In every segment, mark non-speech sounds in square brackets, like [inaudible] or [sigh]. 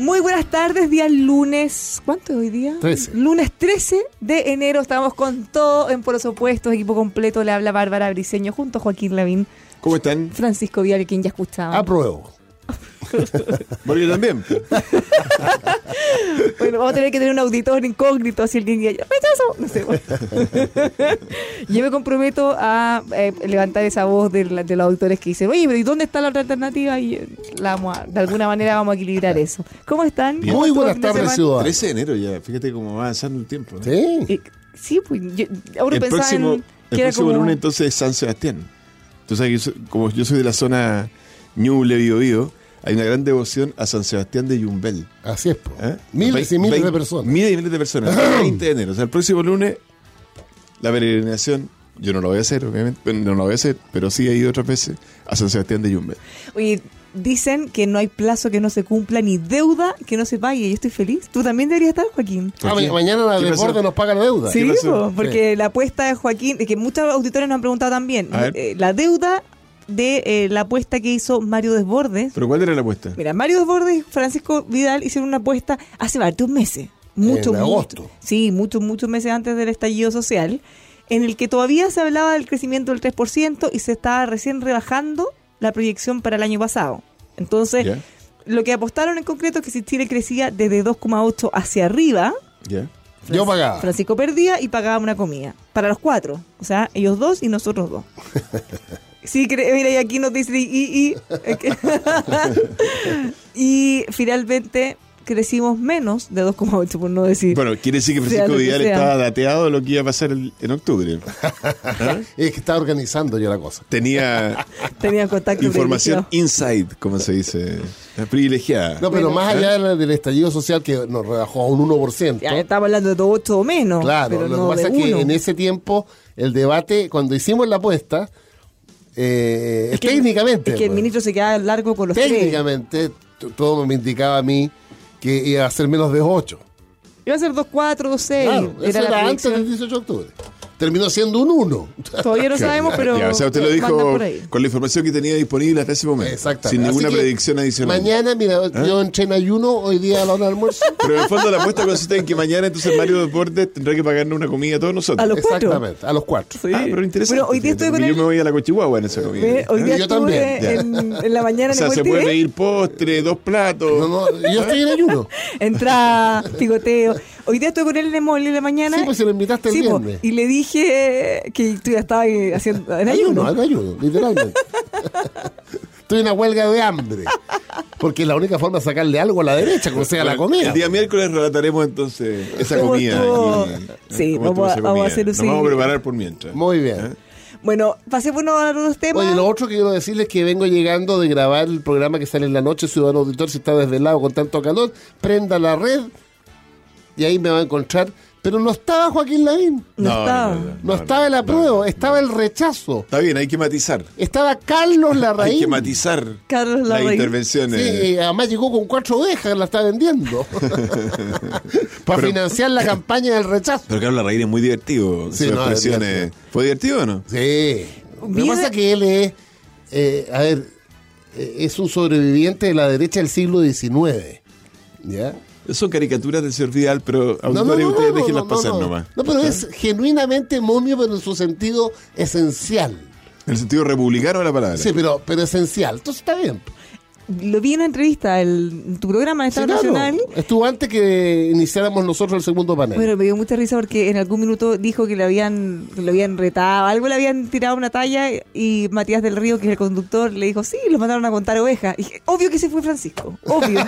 Muy buenas tardes, día lunes. ¿Cuánto es hoy día? 13. Lunes 13 de enero. Estamos con todo en Polos Opuestos, equipo completo. Le habla Bárbara Briseño junto a Joaquín Lavín, ¿Cómo están? Francisco Vial, quien ya escuchaba. Apruebo. [laughs] bueno, yo también. Bueno, vamos a tener que tener un auditor incógnito si alguien diga, rechazo. No sé. bueno. [laughs] Yo me comprometo a eh, levantar esa voz de, la- de los auditores que dicen, oye, pero ¿y dónde está la otra alternativa? Y eh, la vamos a- de alguna manera vamos a equilibrar eso. ¿Cómo están? ¿Cómo Muy el buenas tardes, ciudad. 13 de enero ya, fíjate cómo va avanzando el tiempo. ¿no? Sí. Eh, sí, pues yo, ahora El pensaba próximo, en el próximo como... lunes entonces es San Sebastián. Entonces, yo como yo soy de la zona Ñuble, Bio, Bio, hay una gran devoción a San Sebastián de Yumbel. Así es. ¿eh? Miles y miles de personas. Miles y miles de personas. [clears throat] El 20 de enero. O sea, el próximo lunes, la peregrinación, yo no lo voy a hacer, obviamente, no lo voy a hacer, pero sí he ido otras veces a San Sebastián de Yumbel. Oye, dicen que no hay plazo que no se cumpla ni deuda que no se pague. Yo estoy feliz. Tú también deberías estar, Joaquín. Ah, mañana la. Desborde nos paga la deuda. Sí, porque la apuesta de Joaquín, es que muchos auditores nos han preguntado también, eh, la deuda de eh, la apuesta que hizo Mario Desbordes. ¿Pero cuál era la apuesta? Mira, Mario Desbordes y Francisco Vidal hicieron una apuesta hace varios meses. Muchos, En agosto. muchos- Sí, muchos, muchos meses antes del estallido social, en el que todavía se hablaba del crecimiento del 3% y se estaba recién rebajando la proyección para el año pasado. Entonces, lo que apostaron en concreto es que si Chile crecía desde 2,8 hacia arriba, ¿Ya? Yo pagaba. Francisco perdía y pagaba una comida. Para los cuatro. O sea, ellos dos y nosotros dos. [laughs] Sí, mira, y aquí nos dice y, y, y [laughs] finalmente crecimos menos de 2,8, por no decir. Bueno, quiere decir que Francisco Vidal estaba dateado de lo que iba a pasar el- en octubre. [laughs] Es que estaba organizando yo la cosa. Tenía [laughs] Tenía contacto información inside, como se dice, eh, privilegiada. No, pero Bueno. más allá de la- del estallido social que nos rebajó a un 1%. Ya estamos hablando de 8 o menos. Claro, pero lo no que pasa es que uno. en ese tiempo el debate, cuando hicimos la apuesta, eh, Es que- técnicamente, Es que el pues, ministro se queda largo con los técnicamente todo me indicaba a mí que iba a ser menos de 8. Iba a ser 2,4, 2,6. Claro, eso era la era antes del 18 de octubre. Terminó siendo un 1. Todavía no [laughs] sabemos, pero. Ya, o sea, usted lo dijo con la información que tenía disponible hasta ese momento. Exactamente. Sin ninguna predicción adicional. Mañana, mira, ¿Eh? yo entré en ayuno hoy día a la hora del almuerzo. [laughs] Pero en el fondo la apuesta consiste en que mañana entonces Mario Deportes tendrá que pagarnos una comida a todos nosotros. A los cuatro. Exactamente, a los cuatro. Sí. Ah, pero interesante. Bueno, hoy día estoy con. Yo me voy a la Cochihuahua en esa comida. Ve, Hoy ¿eh? día Yo estuve también, en, en la mañana O sea, en se puede pedir postre, dos platos. No, no, yo estoy en ayuno. entra pigoteo. Hoy día estoy con él en el mall en la mañana. Sí, pues si lo invitaste el Sí, po, viernes. y le dije que tú ya estabas ahí haciendo [laughs] en ayuno. Ayuno, ayuno, literalmente. [laughs] Estoy en una huelga de hambre. Porque es la única forma de sacarle algo a la derecha, como sea la comida. El día miércoles relataremos entonces esa ¿Cómo comida. Sí, ¿Cómo vamos a- vamos a hacer un Nos sí. vamos a preparar por mientras. Muy bien. ¿Eh? Bueno, pasémonos a los temas. Oye, lo otro que quiero decirles es que vengo llegando de grabar el programa que sale en la noche, Ciudadano Auditor, si está desvelado con tanto calor, prenda la red y ahí me va a encontrar. Pero no estaba Joaquín Lavín, no, estaba. no, estaba el apruebo, no, estaba el rechazo, Está bien, hay que matizar. estaba Carlos Larraín. Hay que matizar Carlos las intervenciones. Sí, y además llegó con cuatro ovejas, la está vendiendo. [laughs] Para Pero- financiar la campaña del rechazo. Pero Carlos Larraín es muy divertido. Sí, es expresiones. divertido. ¿Fue divertido o no? Sí. Lo que pasa es que él es, eh, a ver, eh, es un sobreviviente de la derecha del siglo XIX. ¿Ya? Son caricaturas del señor Vidal, pero auditores ustedes déjenlas pasar no. nomás. No, pero es genuinamente momio, pero en su sentido esencial. En el sentido republicano de la palabra. Sí, pero, pero esencial. Entonces está bien. Lo vi en una entrevista, el, en tu programa en Sí, Estado claro. Nacional. Estuvo antes que iniciáramos nosotros el segundo panel. Bueno, me dio mucha risa porque en algún minuto dijo que le habían, que lo habían retado, algo le habían tirado una talla y Matías del Río, que es el conductor, le dijo, sí, lo mandaron a contar ovejas. Y dije, obvio que ese fue Francisco, obvio. [laughs]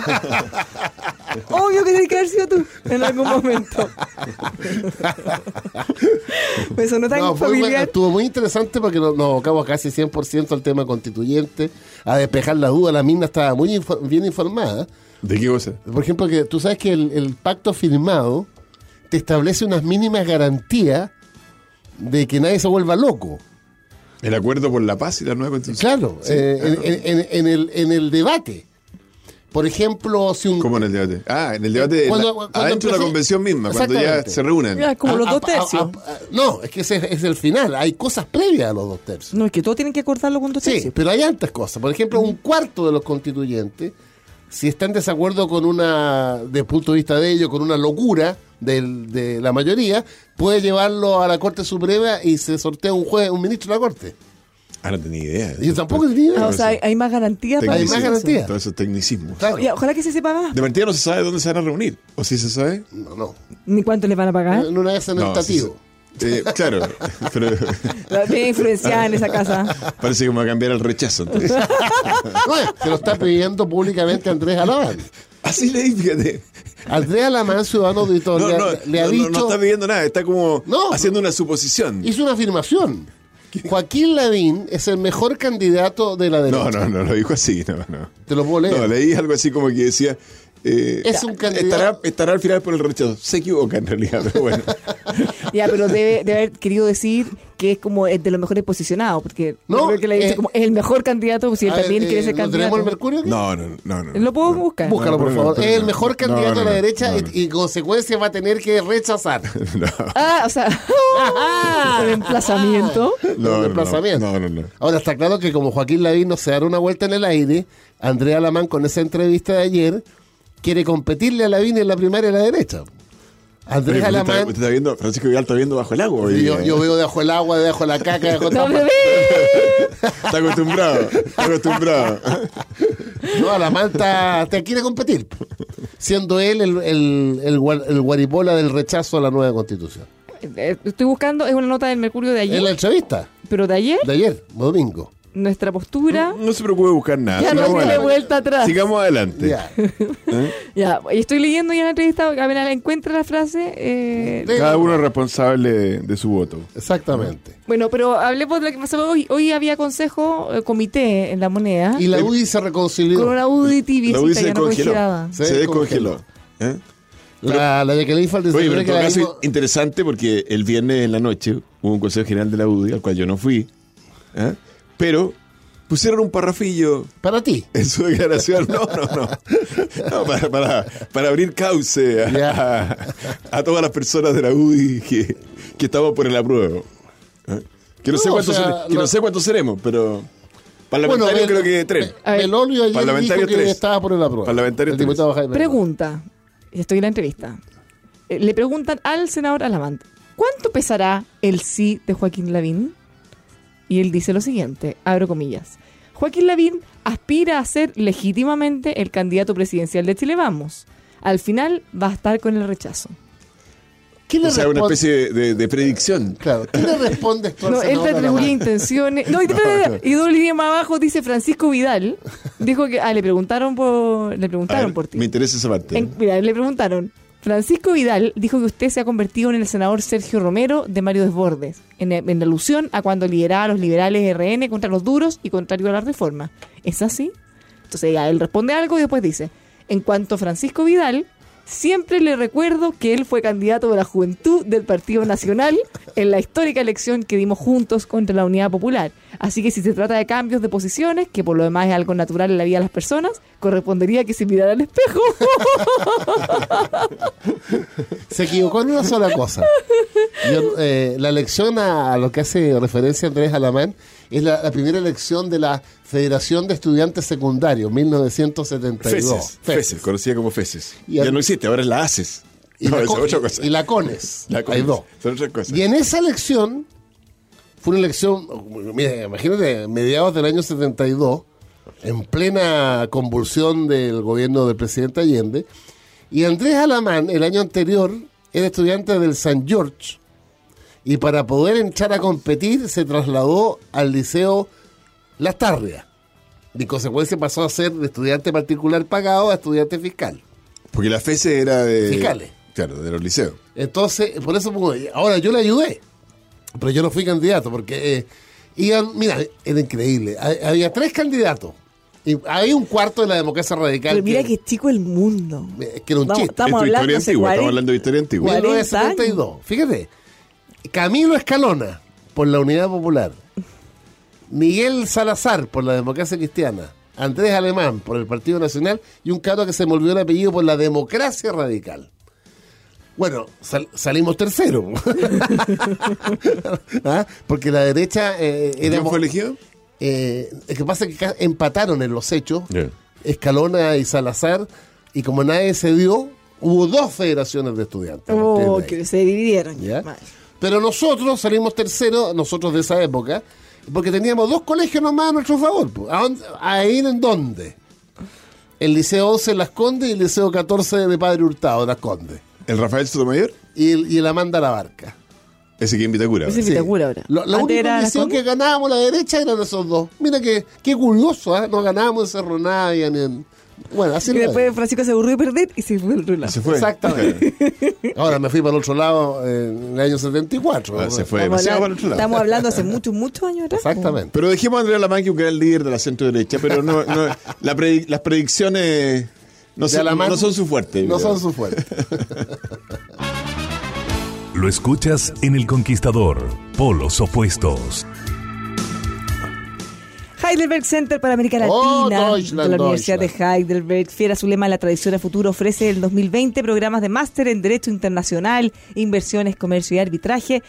obvio que tiene que haber sido tú en algún momento. [laughs] me sonó tan No, familiar. estuvo muy interesante porque nos, nos abocamos casi 100% al tema constituyente, a despejar la duda. La mina estaba muy bien informada. ¿De qué cosa? Por ejemplo, que tú sabes que el, el pacto firmado te establece unas mínimas garantías de que nadie se vuelva loco. El acuerdo por la paz y la nueva constitución. Claro, Sí. eh, en, en- en- en el, en el debate. Por ejemplo, si un... ¿Cómo en el debate? Ah, en el debate, Cuando- la- cuando adentro de la convención misma, cuando ya se reúnen. Ya, como Ah, los ah, dos ah, tercios. no, es que ese es el final. Hay cosas previas a los dos tercios. no, es que todos tienen que acordarlo con dos Sí, tercios. pero hay altas cosas. Por ejemplo, un cuarto de los constituyentes, si está en desacuerdo con una, desde el punto de vista de ellos, con una locura del- de la mayoría, puede llevarlo a la Corte Suprema y se sortea un juez, un ministro de la Corte. Ah, no tenía idea. Yo tampoco tenía idea. Ah, o sea, hay, hay más garantías para Hay más garantías. Todo eso es tecnicismo. Claro. Ya, ojalá que se sepa más. De partida no se sabe dónde se van a reunir. ¿O sí se sabe? No, no. Ni cuánto les van a pagar. En una vez en el No, sí tativo. eh, claro, [laughs] pero Bien influenciada en esa casa. parece que me va a cambiar el rechazo. Entonces. [laughs] No, se lo está pidiendo públicamente Andrés Alamán. Así leí, fíjate. Andrés Alamán, ciudadano auditor, No, le, no, le ha no, no, dicho... no está pidiendo nada, está como No. haciendo una suposición. hizo una afirmación. Joaquín Lavín es el mejor candidato de la derecha. No, no, no, lo dijo así, no, no. Te lo puedo leer. No, leí algo así como que decía. eh, Es un candidato- Estará, estará al final por el rechazo. Se equivoca en realidad, pero bueno. [laughs] Ya, pero debe, debe haber querido decir que es como el de los mejores posicionados, porque No, creo que le dice eh, como es el mejor candidato, si él también quiere eh, ser ¿no candidato. tenemos el Mercurio? aquí? No, no, no. no ¿Lo puedo no. buscar? Búscalo, por favor. es el mejor No, candidato no, a la derecha no, y- no. y, en consecuencia va a tener que rechazar. [laughs] No. Ah, o sea, [laughs] el emplazamiento. No, no, Un no, emplazamiento. no, no, no. Ahora está claro que como Joaquín Lavín no se dará una vuelta en el aire, Andrea Alamán con esa entrevista de ayer quiere competirle a Lavín en la primaria de la derecha. Oye, Andrés usted está, Alamán, usted está viendo, Francisco Vidal está viendo bajo el agua. hoy Sí, yo, yo veo debajo el agua, debajo la caca, debajo [laughs] bebé. Está acostumbrado, está acostumbrado. No, Alamán está- te quiere competir, siendo él el, el, el, guar- el guaripola del rechazo a la nueva constitución. Eh, Estoy buscando, es una nota del Mercurio de ayer, En la entrevista pero de ayer, de ayer, domingo. Nuestra postura, No se preocupe de buscar nada. ya no tiene vuelta atrás. Sigamos adelante. Ya. [laughs] Ya, y estoy leyendo ya la entrevista, apenas encuentra la frase. eh. Cada uno es responsable de, de su voto. Exactamente. Bueno, pero hablemos de lo que pasó hoy. Hoy había consejo, eh, comité en la moneda, Y la UDI se reconcilió. con una UDI La tibiecita, UDI ya se no congeló. congelada. Se Se descongeló. descongeló. ¿eh? La, la Jacqueline Faldes Oye, pero en que todo la caso interesante porque el viernes en la noche hubo un consejo general de la UDI al cual yo no fui, ¿eh? Pero pusieron un parrafillo para ti. en su declaración, no, no, no, No, para, para, para abrir cauce a, Ya. a, a todas las personas de la UDI que, que estamos por el apruebo. ¿eh? Que no, sé No, cuántos sea, sere- que lo- no sé cuántos seremos, pero parlamentario creo que tres. A ver, Belolio ayer Parlamentario dijo que tres. estaba por el apruebo. Parlamentario el tres. diputado Jaime Pregunta, estoy en la entrevista. Eh, Le preguntan al senador Alamant, ¿cuánto pesará el sí de Joaquín Lavín? Y él dice lo siguiente, abro comillas. Joaquín Lavín aspira a ser legítimamente el candidato presidencial de Chile Vamos. Al final va a estar con el rechazo. ¿Quién le O sea, una especie de, de- de predicción. Claro, ¿quién le responde esto al [laughs] No, él te Alamán? intenciones. No, y, [laughs] y dos líneas más abajo dice Francisco Vidal. Dijo que. Ah, le preguntaron por. Le preguntaron ver, por ti. me interesa esa parte. En- mira, le preguntaron. Francisco Vidal dijo que usted se ha convertido en el senador Sergio Romero de Mario Desbordes, en, alusión a cuando lideraba a los liberales RN contra los duros y contrario a la reforma. ¿Es así? Entonces él responde algo y después dice, en cuanto a Francisco Vidal, siempre le recuerdo que él fue candidato de la juventud del Partido Nacional en la histórica elección que dimos juntos contra la Unidad Popular. Así que si se trata de cambios de posiciones, que por lo demás es algo natural en la vida de las personas, correspondería que se mirara al espejo. [laughs] Se equivocó en una sola cosa. Eh, la elección a, a lo que hace referencia Andrés Alamán es la, la primera elección de la Federación de Estudiantes Secundarios, 1972. Feces, Feces, conocida como Feces. Y ya al- no existe, ahora es la ACES. Y, no, la, y la CONES. La Hay dos. Son otras cosas. Y en esa elección, fue una elección, mira, imagínate, mediados del año 72, en plena convulsión del gobierno del presidente Allende, y Andrés Alamán, el año anterior, era estudiante del San George, y para poder entrar a competir se trasladó al Liceo Las Tarrias. Y en consecuencia pasó a ser de estudiante particular pagado a estudiante fiscal. Porque la FECE era de. Fiscales. Claro, de los liceos. Entonces, por eso, pues, ahora yo le ayudé, pero yo no fui candidato, porque eh, iban, mira, era increíble. Ha- Había tres candidatos. Y hay un cuarto de la democracia radical. Pero mira que, qué chico el mundo. eh, que era un Vamos, chiste. estamos es hablando historia antigua, 40. estamos hablando de historia antigua. 40 1972. Fíjate, Camilo Escalona, por la Unidad Popular. Miguel Salazar, por la Democracia Cristiana. Andrés Alemán, por el Partido Nacional. Y un caro que se me olvidó el apellido por la Democracia Radical. Bueno, sal- salimos tercero. [laughs] ¿Ah? Porque la derecha eh, ¿Quién éramos- fue elegido? eh, lo que pasa es que empataron en los hechos. Escalona y Salazar. Y como nadie se dio, hubo dos federaciones de estudiantes. Oh, que se dividieron. ¿Ya? Pero nosotros salimos terceros, nosotros de esa época, porque teníamos dos colegios nomás a nuestro favor. ¿A, dónde- a ir en dónde? El Liceo 11 en Las Condes y el Liceo 14 de Padre Hurtado en Las Condes. ¿El Rafael Sotomayor? Y el, y el Amanda La Barca. Ese que invita cura. Ese es. Vitacura ahora. Lo, la única que ganábamos la derecha eran esos dos. Mira que, qué curioso, ¿ah? No ganábamos en Cerro Navia ni en... Bueno, así Y es. después Francisco se aburrió de perder y se fue al otro lado. Se fue. Exactamente. [laughs] Ahora me fui para el otro lado eh, en el año 74. Ah, se fue Estamos, demasiado para el hablando, otro lado. estamos hablando hace muchos, muchos años atrás. Exactamente. Pero dejemos a Andrea Lamán, que es el líder de la centro derecha, pero no, no- la predi- las predicciones no, son- Alamán no son su fuerte. No creo. son su fuerte. Lo escuchas en El Conquistador. Polos opuestos. Heidelberg Center para América Oh, Latina Deutschland, de la Universidad Deutschland. de Heidelberg. Fiera su lema La tradición a futuro ofrece el 2020 programas de máster en Derecho Internacional, Inversiones, Comercio y Arbitraje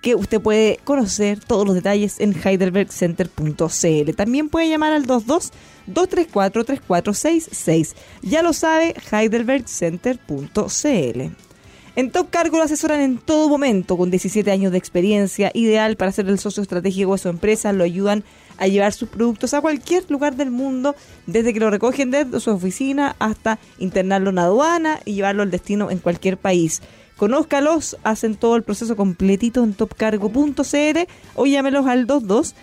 que usted puede conocer todos los detalles en heidelbergcenter.cl. También puede llamar al 22 234 3466. Ya lo sabe, heidelbergcenter.cl. En Top Cargo lo asesoran en todo momento, con 17 años de experiencia, ideal para ser el socio estratégico de su empresa, lo ayudan a llevar sus productos a cualquier lugar del mundo, desde que lo recogen desde su oficina hasta internarlo en aduana y llevarlo al destino en cualquier país. Conózcalos, hacen todo el proceso completito en topcargo.cl o llámelos al 22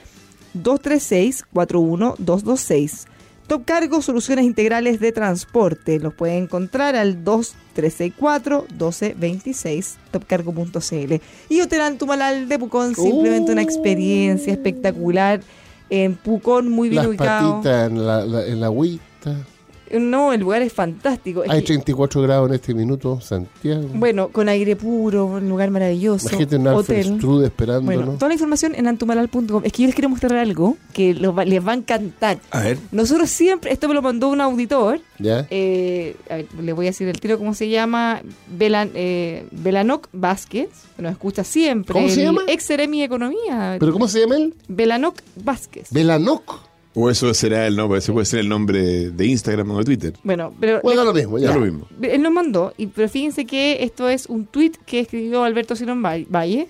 236 41226. Top Cargo Soluciones Integrales de Transporte. Los puede encontrar al 2364-1226, topcargo.cl. Y Hotel Antumalal de Pucón, simplemente una experiencia espectacular. En Pucón, muy bien Las ubicado. patitas en la, la- en la agüita. No, el lugar es fantástico. Es Hay que- 34 grados en este minuto, Santiago. bueno, con aire puro, un lugar maravilloso. Imagínate un Alfred hotel. Esperándonos. Bueno, toda la información en antumalal.com. Es que yo les quiero mostrar algo que les va a encantar. A ver. Nosotros siempre, esto me lo mandó un auditor, ¿Ya? eh, a ver, le voy a decir el tiro cómo se llama, Belan, eh, Belanoc Vázquez, que nos escucha siempre. ¿Cómo se llama? Ex de Economía. ¿Pero cómo se llama él? Belanoc Vázquez. Belanoc. O eso será el nombre, ese puede ser el nombre de Instagram o de Twitter. bueno, pero Bueno, lo mismo, ya. Ya lo mismo. él nos mandó, y, pero fíjense que esto es un tuit que escribió Alberto Sinón Va- Valle.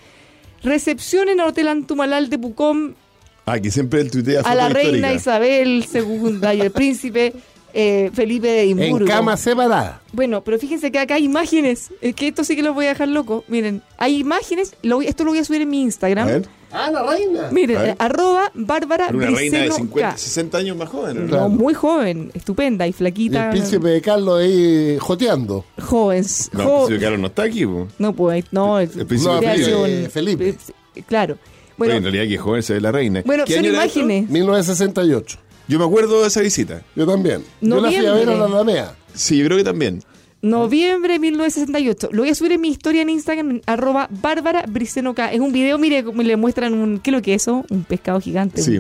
Recepción en el Hotel Antumalal de Pucón Ah, que siempre el tuitea a la reina histórica. Isabel II y [laughs] el príncipe eh, Felipe de En Edimburgo. cama separada. Bueno, pero fíjense que acá hay imágenes. Es que esto sí que lo voy a dejar loco. Miren, hay imágenes. Lo voy- esto lo voy a subir en mi A Instagram. ver, Ah, la reina. Miren, arroba Bárbara una reina de Briceno 50, K. 60 años más joven. ¿o no? Muy joven, estupenda y Y flaquita. el príncipe de Carlos ahí joteando. Joven. No, jo- el príncipe Carlos no está aquí. po. no, pues, no. El, El príncipe No, debe haber Felipe. sido un- Felipe. eh, Claro. Bueno, en realidad que joven se ve la reina. bueno ¿Qué son año era esto? imágenes. 1968. Yo me acuerdo de esa visita. Yo también. Yo la fui a ver a la. Alamea. Sí, yo creo que también. Noviembre de 1968. Lo voy a subir en mi historia en Instagram, arroba Bárbara Briceno K. Es un video, mire, como le muestran un. ¿Qué es lo que es eso? Un pescado gigante. Sí,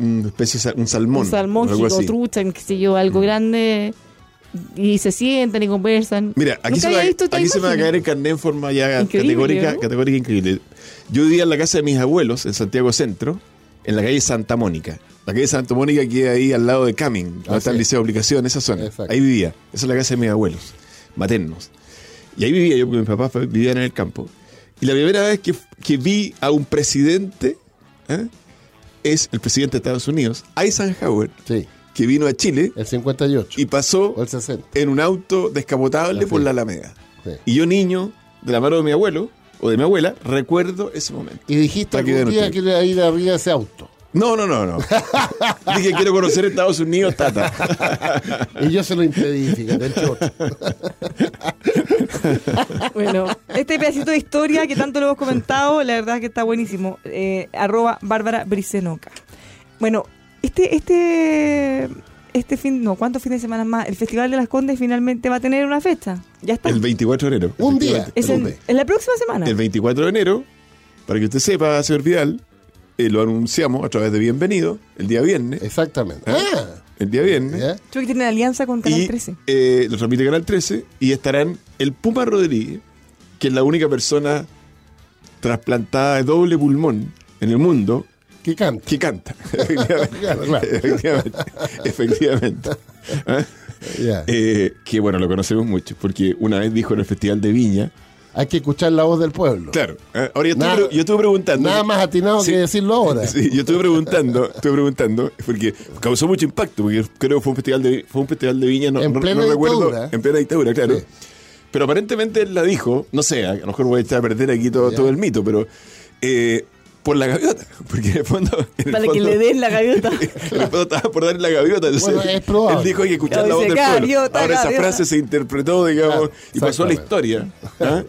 un- especie un salmón. un salmón, o algo así. Mm. trucha, qué sé yo, algo grande. Y se sientan y conversan. Mira, aquí, se, va- se me va a caer el carnet en forma ya Increíble, categórica, ¿no? categórica increíble. Yo vivía en la casa de mis abuelos en Santiago Centro, en la calle Santa Mónica. La calle Santa Mónica queda ahí al lado de Camin, donde Ah, está el sí. Liceo de Aplicación, esa zona. Exacto. Ahí vivía. Esa es la casa de mis abuelos, maternos. Y ahí vivía yo, porque mis papás vivían en el campo. Y la primera vez que, que vi a un presidente ¿eh? es el presidente de Estados Unidos, Eisenhower, Sí, que vino a Chile el 58. y pasó o el 60. en un auto descapotable por la Alameda. Sí. Y yo, niño, de la mano de mi abuelo o de mi abuela, recuerdo ese momento. Y dijiste que algún día que iba a ir arriba ese auto. No, no, no, no. [laughs] Dije, quiero conocer Estados Unidos, tata. Y yo se lo impedí, fíjate, el chocho. [laughs] Bueno, este pedacito de historia que tanto lo hemos comentado, la verdad es que está buenísimo. Eh, arroba Bárbara Bricenoca. Bueno, este, este, este fin, no, ¿cuántos fines de semana más? El Festival de las Condes finalmente va a tener una fecha. Ya está. El 24 de enero. Un día. es en, en la próxima semana. El 24 de enero, para que usted sepa, señor Vidal, eh, lo anunciamos a través de Bienvenido, el día viernes. Exactamente. ¿Eh? Ah, El día viernes. ¿ya? Creo que tiene alianza con Canal y 13. eh, lo transmite Canal 13 y estarán el Puma Rodríguez, que es la única persona trasplantada de doble pulmón en el mundo Que canta. que canta. [laughs] Efectivamente. Claro, claro. Efectivamente. Efectivamente. ¿Ah? Eh, que bueno, lo conocemos mucho, porque una vez dijo en el Festival de Viña. Hay que escuchar la voz del pueblo. Claro, ¿eh? ahora yo estuve, Nada- pre- yo estuve preguntando. Nada más atinado Sí. que decirlo ahora. Sí, yo estuve preguntando, estuve preguntando, porque causó mucho impacto, porque creo que fue un festival de, fue un festival de viña, no, En no- plena no recuerdo, en plena dictadura, claro. Sí. Pero aparentemente él la dijo, no sé, a lo mejor voy a echar a perder aquí todo, todo el mito, pero eh, por la gaviota, [laughs] porque en el fondo... en el Para que le den la gaviota. [laughs] en el fondo estaba por darle la gaviota. Entonces, Bueno, es probable. Él dijo hay que escuchar la voz del pueblo. "Gaviota, Ahora esa gaviota". frase se interpretó, digamos, y pasó a la historia. ¿ah?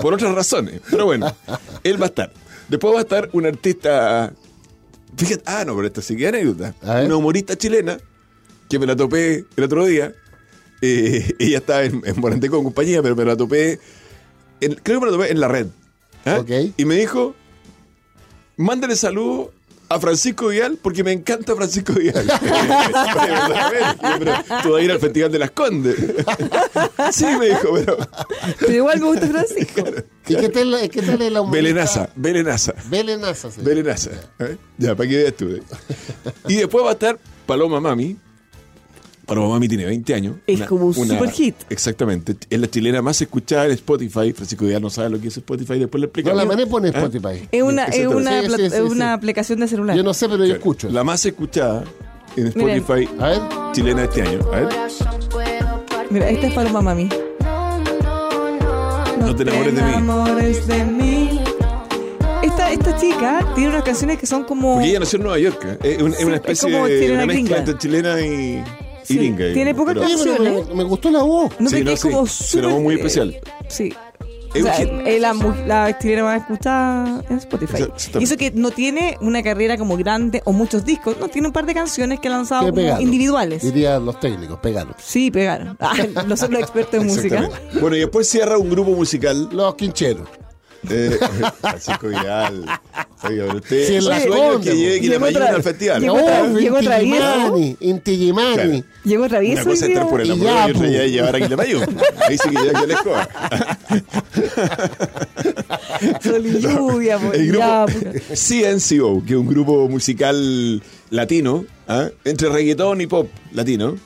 Por otras razones. Pero bueno, él va a estar. Después va a estar un artista. Fíjate, ah, no, pero esta sí que es anécdota. Una humorista chilena que me la topé el otro día. Eh, [laughs] ella estaba en, en Morante con compañía, pero me la topé. en- creo que me la topé en la red. ¿ah? Ok. Y me dijo: Mándale saludo a Francisco Vial porque me encanta Francisco Vial. [laughs] pero tú vas a ir al Festival de las Condes. sí, me dijo, pero. Pero igual me gusta Francisco. ¿Y qué tal, qué tal es la humorista? Belenaza, Belenaza. Belenaza, sí. Belenaza. ¿eh? Ya, para que veas tú. ¿eh? Y después va a estar Paloma Mami. Paloma Mami tiene 20 años. Es como un super hit. Exactamente. Es la chilena más escuchada en Spotify. Francisco Vidal no sabe lo que es Spotify, después le No, explicamos. la mané pone ¿Eh? Spotify. Es una, es una, Sí, plat- sí, sí, es una sí. aplicación de celular. Yo no sé, pero yo escucho. La más escuchada en Miren. Spotify A ver. chilena este año. A ver. Mira, esta es Paloma Mami. No te enamores de mí. enamores de mí. Esta, esta chica tiene unas canciones que son como. Porque ella nació en Nueva York. ¿eh? Es, un- es una es especie como de una mezcla entre chilena y Sí, tiene digamos. pocas Pero- Oye, pero canciones. me, me gustó la voz. No Sí, sé no, sí. como súper, muy eh, especial. Sí. O sea, es la, mu- la chilena más escuchada en Spotify. Y eso que no tiene una carrera como grande o muchos discos, no, tiene un par de canciones que ha lanzado Que como pegaron. individuales. Dirían los técnicos, pegaron. Sí, pegaron. [laughs] Ah, no son los expertos en [laughs] música. Exactamente. Bueno, y después cierra un grupo musical. Los quincheros. Eh, [laughs] Francisco Vidal. Oiga, pero usted. Sí, en la Conde, que Quilamayún otra- al festival. llegó otra- Oh, llegó travieso. Intigimani, Intigimani. Claro. Llegó travieso. Una cosa es estar por el amor y otra ya es llevar a Quilamayún. Ahí sí que ya que la escoba. [laughs] Sol y lluvia, pues, El ya, grupo puta. CNCO, que es un grupo musical latino, ¿ah? entre reggaetón y pop latino.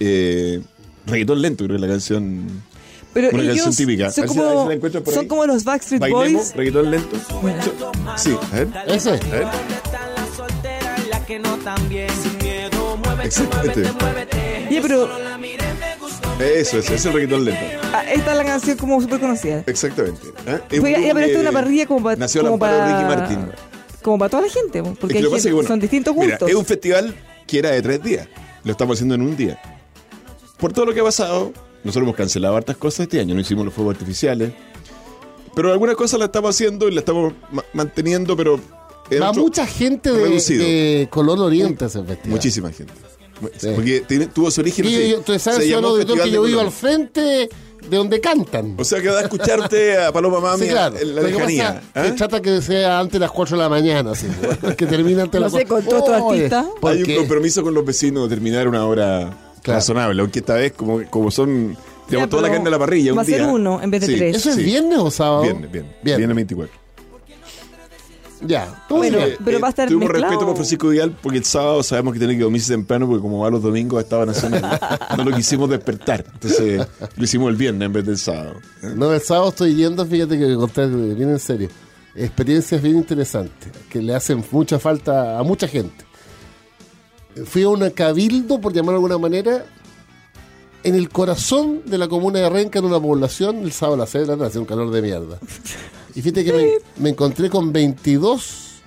Eh, reggaetón lento, creo que es la canción. Pero Una ellos canción típica. Son, si- como, si la encuentro por son ahí. como los Backstreet Bailemos, Boys. reggaetón lento. Sí, a ver. Ese. A ver. Exactamente. Oye, pero Eso, eso, es el reggaetón lento. ah, esta es la canción como súper conocida. Exactamente. ¿ah? Es un Pues ya, pero esto es una parrilla como para. Nació como para Ricky Martin. Como para toda la gente, porque Es que gente- que, bueno, son distintos mira, gustos. es un festival que era de tres días. Lo estamos haciendo en un día. Por todo lo que ha pasado, nosotros hemos cancelado hartas cosas este año. No hicimos los fuegos artificiales. Pero algunas cosas las estamos haciendo y las estamos ma- manteniendo, pero... Va mucha gente de, color oriente a ese festival. Muchísima gente. Sí. Porque tiene- tuvo su origen yo- Se señor llamó auditor, Festival que de yo vivo al frente de donde cantan. O sea que va a escuchar usted a Paloma Mami Sí, claro. en la Lo que lejanía. pasa, se trata que sea antes de las 4 de la mañana, así, [laughs] que termina antes de No las sé, cuatro. con todos Oye, artistas. Hay un compromiso con los vecinos de terminar una hora Claro. razonable, aunque esta vez como, como son digamos, toda la carne a la parrilla. va un a ser día. uno en vez de tres. ¿Eso es sí. viernes o sábado? Viernes, viernes. Viernes. Viernes 24. Ya, todo Bueno, bien. pero va a estar Tuvimos mezclado. respeto por Francisco Vidal porque el sábado sabemos que tiene que dormirse temprano porque como va los domingos estaba nacional. [laughs] no lo quisimos despertar. Entonces lo hicimos el viernes en vez del sábado. No, el sábado estoy yendo, fíjate que a contar bien en serio. Experiencias bien interesantes, que le hacen mucha falta a mucha gente. Fui a un cabildo, por llamarlo de alguna manera, en el corazón de la comuna de Renca, en una población, el sábado a las 6 de la tarde, hace un calor de mierda. Y fíjate que me, encontré con 22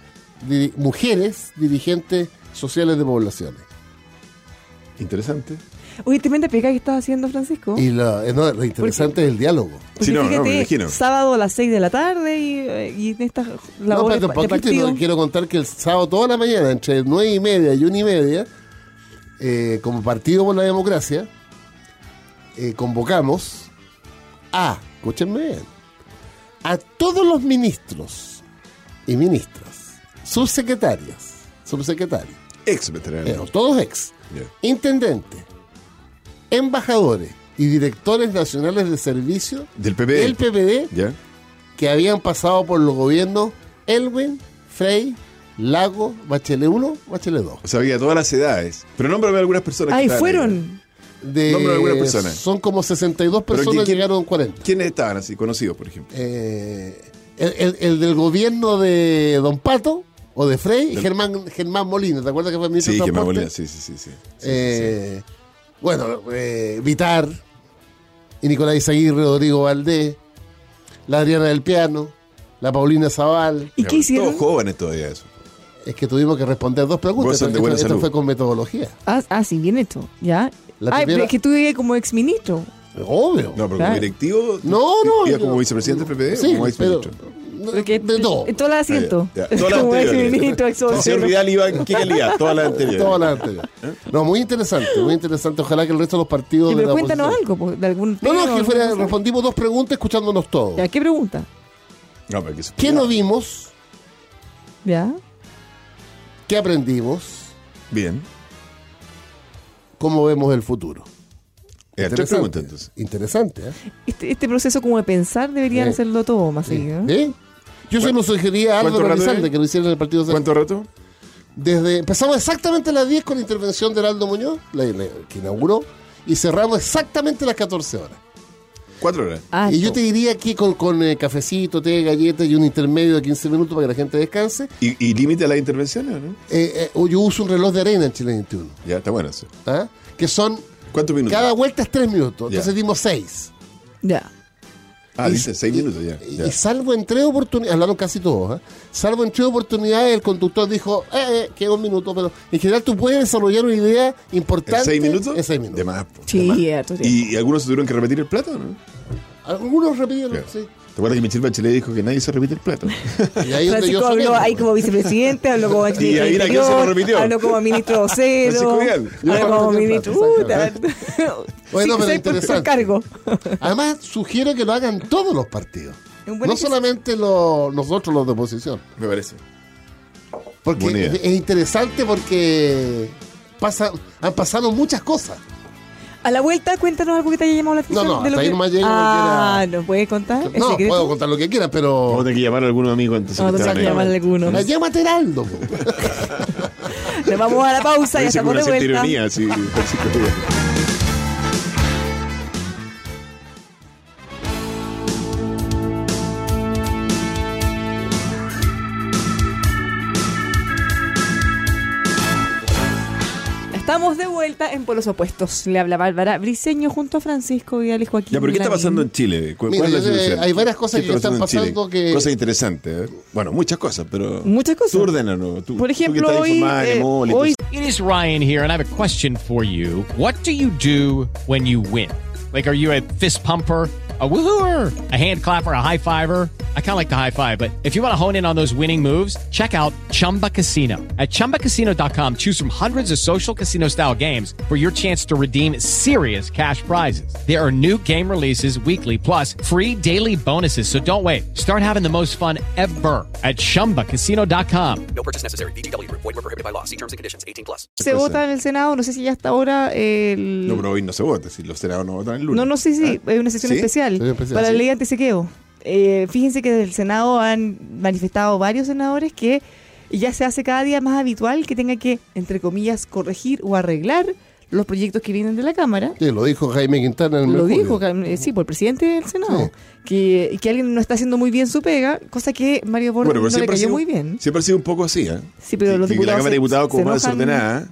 diri- mujeres dirigentes sociales de poblaciones. Interesante. Oye, tremenda pega que estás haciendo, Francisco. Y lo, eh, no, lo interesante es el diálogo. Porque Sí, no, no, me imagino. sábado a las 6 de la tarde y, eh, y en estas No, labores pero de poquito, partido. no, quiero contar que el sábado toda la mañana, entre nueve y media y una y media, eh, como Partido por la Democracia, eh, convocamos a, escúchenme bien, a todos los ministros y ministras, subsecretarias, subsecretarios, Ex veterano. eh, todos ex, Ya. intendentes, embajadores y directores nacionales de servicio Del PPD. del PPD ¿Ya? que habían pasado por los gobiernos Elwin, Frey, Lago, Bachelet 1, Bachelet 2. O sea, había todas las edades. Pero nómbrame algunas personas que ahí. fueron. De, algunas personas. Son como 62 Pero personas, ¿quién- llegaron 40. ¿Quiénes estaban así, conocidos, por ejemplo? Eh, el, el- el del gobierno de Don Pato o de Frey, Germán, Germán Molina, ¿te acuerdas que fue ministro Sí, de que volía. Sí, sí, sí. sí. Sí, Eh, Bueno, eh, Vitar, y Nicolás Izaguirre, Rodrigo Valdés, la Adriana del Piano, la Paulina Zaval. ¿Y qué hicieron? Todos jóvenes todavía eso. Es que tuvimos que responder dos preguntas. Esto- esto salud. fue con metodología. Ah, ah, sí, bien hecho. ¿Ya? La Ay, primera- pero es que tú vivías como exministro. Obvio. No, pero Claro. como directivo. No, no. ¿Ibas yo- como vicepresidente del PPD Sí, o como pero. Porque de todo. En todas las asientos. Ah, ya, ya. Todas las anteriores. El señor. Vidal iba en qué calidad, todas las [laughs] anteriores. Todas las anteriores. No, muy interesante, muy interesante. Ojalá que el resto de los partidos. Sí, de pero la cuéntanos oposición- algo, pues, de algún No, tema. no, que fuera, cosa. respondimos dos preguntas escuchándonos todos. Ya, ¿qué pregunta? No, pero que se- ¿Qué no vimos? ¿Ya? ¿Qué aprendimos? Bien. ¿Cómo vemos el futuro? Eh, tres preguntas entonces. Interesante, ¿eh? Este, este proceso como de pensar deberían hacerlo todo más seguido. ¿eh? Yo se lo sugería a ¿Cuánto Álvaro Elizalde que lo hiciera en el Partido. ¿Cuánto rato? Desde, empezamos exactamente a las 10 con la intervención de Heraldo Muñoz, la- la- que inauguró, y cerramos exactamente a las 14 horas. Cuatro horas. Ah, y yo te diría que con, con eh, cafecito, té, galletas y un intermedio de 15 minutos para que la gente descanse. ¿Y, y límite a las intervenciones o no? Eh, eh, yo uso un reloj de arena en Chile 21, Ya, está bueno eso. ¿ah? que son, ¿Cuántos minutos? cada vuelta es 3 minutos, Ya. entonces dimos 6. Ya. Ah, Y- dice seis minutos ya. Y, ya. y salvo en tres oportunidades, hablaron casi todos, ¿ah? salvo en tres oportunidades el conductor dijo, eh, eh, queda un minuto, pero en general tú puedes desarrollar una idea importante ¿En seis minutos? en seis minutos. De más. de Sí, más. tiempo. ¿Y, y algunos se tuvieron que repetir el plato no? Algunos repitieron, sí. ¿Te acuerdas que Michelle Bachelet dijo que nadie se repite el plato? Y ahí es donde yo Francisco habló ahí como vicepresidente, habló como Y ahí la que se repitió. habló como ministro vocero, habló como ministro... [laughs] Bueno, Sí, pero interesante. cargo. Además, sugiero que lo hagan todos los partidos. No solamente los- nosotros los de oposición. Me parece. Porque es interesante porque pasa, han pasado muchas cosas. A la vuelta, cuéntanos algo que te haya llamado la atención. No, no, de lo hasta ahí que... nomás llego Ah, ¿nos puedes contar? ¿Es No, secreto? puedo contar lo que quiera, Vamos a pero... tener que llamar a algunos amigos entonces. Vamos a que tener que estaban ahí. llamar a algunos. La llámate Heraldo. po. Nos vamos a la pausa, Dice estamos de vuelta. ironía, sí. [laughs] Estamos de vuelta en Polos Opuestos. Le habla Bárbara Briseño junto a Francisco Vidal y Joaquín. Ya, pero ¿qué está pasando en Chile? ¿Cuál, Mira, cuál es la solución? hay varias cosas ¿Qué que está están pasando que- Cosas interesantes. ¿eh? Bueno, muchas cosas, pero... Muchas cosas. Tú ordénanos. Tú, Por tú ejemplo, estás hoy, eh, y hoy It is Ryan here, and I have a question for you. What do you do when you win? Like, are you a fist pumper? A woohooer, a hand clapper, a high fiver. I kind of like the high five, but if you want to hone in on those winning moves, check out Chumba Casino. At chumbacasino.com, choose from hundreds of social casino style games for your chance to redeem serious cash prizes. There are new game releases weekly, plus free daily bonuses. So don't wait. Start having the most fun ever at chumbacasino.com. No purchase necessary. VGW Group. Void were prohibited by law. See terms and conditions. 18 plus. se vota en el Senado, no sé si ya hasta ahora el... No, pero hoy no se vota, si los senadores no votan el lunes. No, no, sí, sí, ah. hay una sesión ¿Sí? especial, Especial, para sí. la ley antisequeo. eh, fíjense que del Senado han manifestado varios senadores que ya se hace cada día más habitual que tenga que, entre comillas, corregir o arreglar los proyectos que vienen de la Cámara. Sí, lo dijo Jaime Quintana en el Lo Mercurio. dijo, eh, sí, por el presidente del Senado. Sí. Que, y que alguien no está haciendo muy bien su pega, cosa que Mario Borges Bueno, no le cayó sido, muy bien. siempre ha sido un poco así, ¿eh? Sí, pero Que- los que la diputados Cámara de Diputados como más desordenada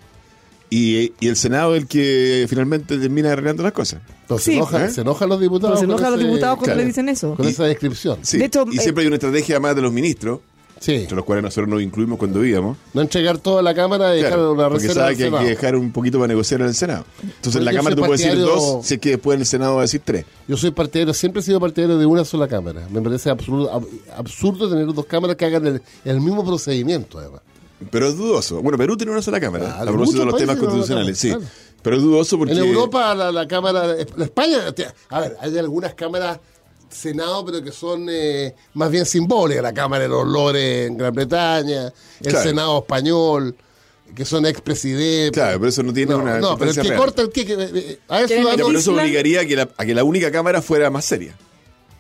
y, y el Senado el que finalmente termina arreglando las cosas. Entonces, Sí. se, enojan, ¿Eh? se enojan los diputados. Se enojan los diputados cuando claro. le dicen eso. Con Y- esa descripción. Sí. De hecho, y eh, siempre hay una estrategia más de los ministros, Sí. entre los cuales nosotros nos incluimos cuando íbamos. No entregar toda la Cámara y dejar una porque reserva sabe del que hay Senado. que dejar un poquito para negociar en el Senado. Entonces en la Cámara tú puedes decir dos, si es que después en el Senado va a decir tres. Yo soy partidario, siempre he sido partidario de una sola Cámara. Me parece absurdo, ab- absurdo tener dos cámaras que hagan el, el mismo procedimiento, además. Pero es dudoso. Bueno, Perú tiene una sola Cámara, Claro, a propósito de los temas constitucionales, sí. claro. Pero es dudoso porque... En Europa, la, la Cámara. La España. A ver, hay algunas cámaras. Senado, pero que son eh, más bien simbólicas. La Cámara de los Lores en Gran Bretaña, el Claro. Senado español, que son expresidentes. Claro, pero eso no tiene no, una No, pero el que real. corta el que. que- eh, a eso ¿Quieren Ya, pero eso obligaría a que, la, a que la única Cámara fuera más seria.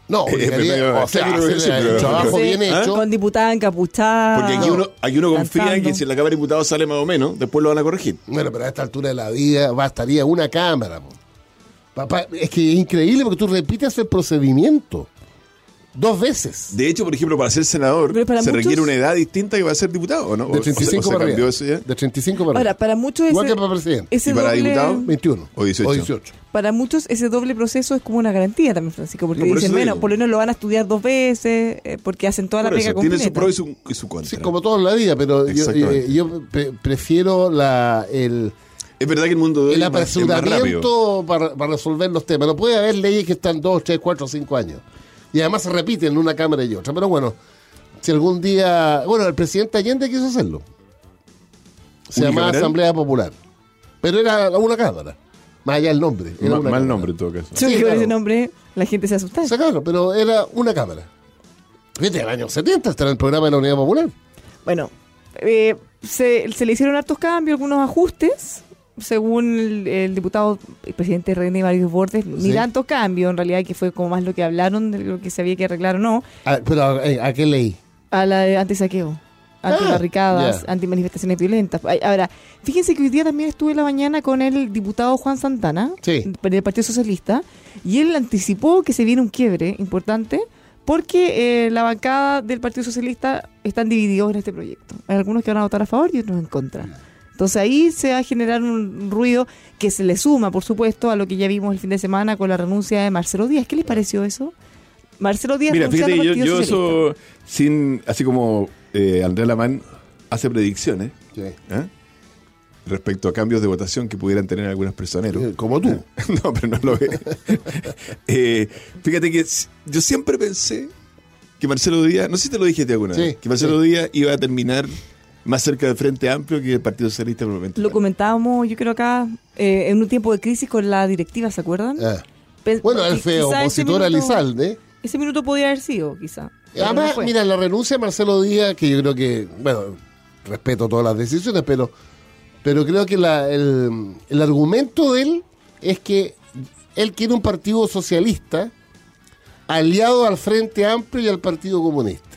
No, Eh, o sea, el trabajo Sí, bien ¿Ah? hecho. con diputada encapuchada. Porque aquí, no. uno, aquí uno confía en que si en la Cámara de Diputados sale más o menos, después lo van a corregir. Bueno, pero a esta altura de la vida bastaría una cámara. po. Papá, es que es increíble porque tú repites el procedimiento dos veces. De hecho, por ejemplo, para ser senador para se muchos- requiere una edad distinta que va a ser diputado, ¿o ¿no? De O- o se- 35 o se para arriba. De 35 para Ahora, para muchos Igual ese, que para presidente. ese ¿Y para doble, diputado? 21 O 18. O 18. para muchos ese doble proceso es como una garantía también, Francisco, porque No, por dicen, bueno, por lo menos lo van a estudiar dos veces, eh, porque hacen toda Por la pega eso, tiene completa. su pro y su, y su contra. Sí, como todo en la vida, pero yo, eh, yo pre- prefiero la, el, Es verdad que el mundo de hoy el es más- es más rápido. apresuramiento para, para resolver los temas. No puede haber leyes que están 2, 3, 4, 5 años. Y además se repiten en una Cámara y otra. Pero bueno, si algún día... Bueno, el presidente Allende quiso hacerlo. Se llamaba. Asamblea Popular. Pero era una Cámara. Más allá el nombre. Era Ma- una mal cámara. nombre en todo caso. Yo Sí, que con claro. ese nombre la gente se asusta. O sea, claro, pero era una Cámara. Fíjate, el año 70 está en el programa de la Unidad Popular. Bueno, eh, se, se le hicieron hartos cambios, algunos ajustes, según el, el diputado y presidente René Varios Bordes, ni Sí. tantos cambios, en realidad, que fue como más lo que hablaron de lo que se había que arreglar o no, Ah, pero, eh, ¿a qué ley? a la de antisaqueo, antibarricadas, ya. antimanifestaciones violentas. Ay, Ahora, fíjense que hoy día también estuve en la mañana con el diputado Juan Santana, Sí. del Partido Socialista, y él anticipó que se viene un quiebre importante porque eh, la bancada del Partido Socialista están divididos en este proyecto. Hay algunos que van a votar a favor y otros en contra. Entonces ahí se va a generar un ruido que se le suma, por supuesto, a lo que ya vimos el fin de semana con la renuncia de Marcelo Díaz. ¿Qué les pareció eso? Marcelo Díaz Mira, fíjate, yo, yo eso, sin, así como eh, Andrés Lamán hace predicciones Sí. ¿eh? respecto a cambios de votación que pudieran tener algunos personeros. Como tú. [laughs] no, pero no lo ve. [laughs] Eh, fíjate que yo siempre pensé que Marcelo Díaz, no sé si te lo dije alguna Sí, vez, que Marcelo sí. Díaz iba a terminar más cerca del Frente Amplio que el Partido Socialista probablemente. Lo comentábamos, yo creo acá, eh, en un tiempo de crisis con la directiva, ¿se acuerdan? Ah. Pe- Bueno, él fue opositor a Lizalde. Ese minuto podía haber sido, quizá. no Además, mira, la renuncia de Marcelo Díaz, que yo creo que, bueno, respeto todas las decisiones, pero, pero creo que la- el, el argumento de él es que él quiere un partido socialista aliado al Frente Amplio y al Partido Comunista.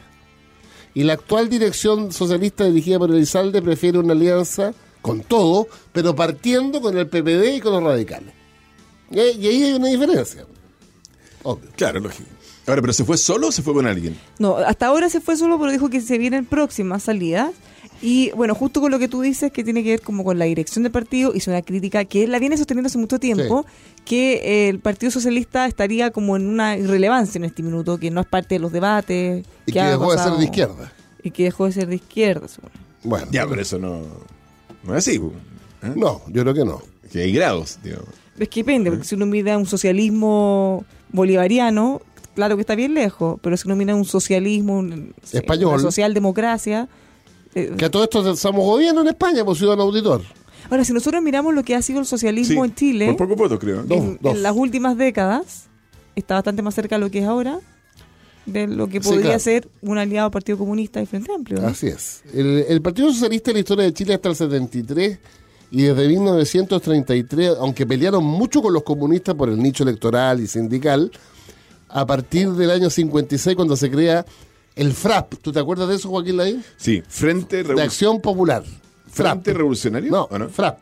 Y la actual dirección socialista dirigida por Elizalde prefiere una alianza con todo, pero partiendo con el PPD y con los radicales. Y, ahí- y ahí hay una diferencia. Obvio. Claro, lógico. Ahora, ¿pero se fue solo o se fue con alguien? No, hasta ahora se fue solo, pero dijo que se vienen próximas salidas. Y bueno, justo con lo que tú dices, que tiene que ver como con la dirección del partido, hizo una crítica que él la viene sosteniendo hace mucho tiempo, que eh, el Partido Socialista estaría como en una irrelevancia en este minuto, que no es parte de los debates. Y que dejó de ser de izquierda. Y que dejó de ser de izquierda. seguro. Bueno, Ya, pero eso no, no es así. ¿eh? no, yo creo que no. Que hay grados, digamos. Es que depende, porque si uno mira un socialismo bolivariano, claro que está bien lejos, pero si uno mira un socialismo, un- Español. una socialdemocracia... eh, Que a todo esto somos gobierno en España, por ciudadano auditor. Ahora, si nosotros miramos lo que ha sido el socialismo Sí, en Chile Por poco voto, creo. Dos, en, dos. en las últimas décadas, está bastante más cerca de lo que es ahora, de lo que Sí, podría claro. ser un aliado Partido Comunista y Frente Amplio. ¿no? Así es. El, el Partido Socialista en la historia de Chile hasta el 73 y desde 1933, aunque pelearon mucho con los comunistas por el nicho electoral y sindical, a partir del año 56 cuando se crea el FRAP. ¿Tú te acuerdas de eso, Joaquín Lavín? Sí, Frente, De Revoluc- Acción Popular. Frente Revolucionario. No, ¿o no? FRAP.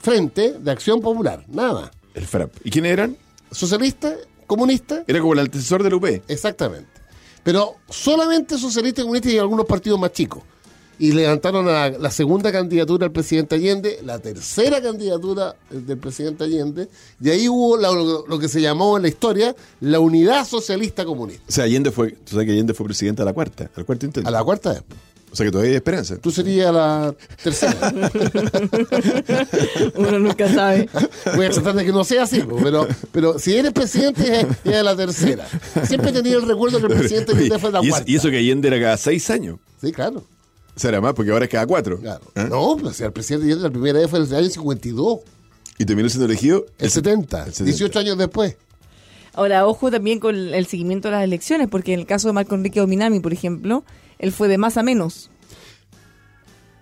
Frente de Acción Popular, nada. El FRAP. ¿Y quiénes eran? Socialista, comunista, Era como el antecesor del UP. exactamente. Pero solamente socialistas, comunistas y algunos partidos más chicos. Y levantaron a la segunda candidatura al presidente Allende, la tercera candidatura eh, del presidente Allende, y ahí hubo la- lo, lo que se llamó en la historia la unidad socialista comunista. O sea, Allende fue, tú sabes que Allende fue presidente a la cuarta, al cuarto intento. A la cuarta vez. O sea que todavía hay esperanza. Tú serías la tercera. [laughs] Uno nunca sabe. Voy a tratar de que no sea así, pero, pero si eres presidente es, la tercera. Siempre he tenido el recuerdo que el [laughs] presidente Allende fue la cuarta. y eso que Allende era cada seis años. Sí, claro. O sea, era más porque ahora es cada cuatro. claro. ¿Ah? No, pues el presidente Allende la primera vez fue en el año 52, Y terminó siendo elegido el 70, el 70. 18 años después. Ahora, ojo también con el seguimiento de las elecciones, porque en el caso de Marco Enrique Dominami, por ejemplo, él fue de más a menos.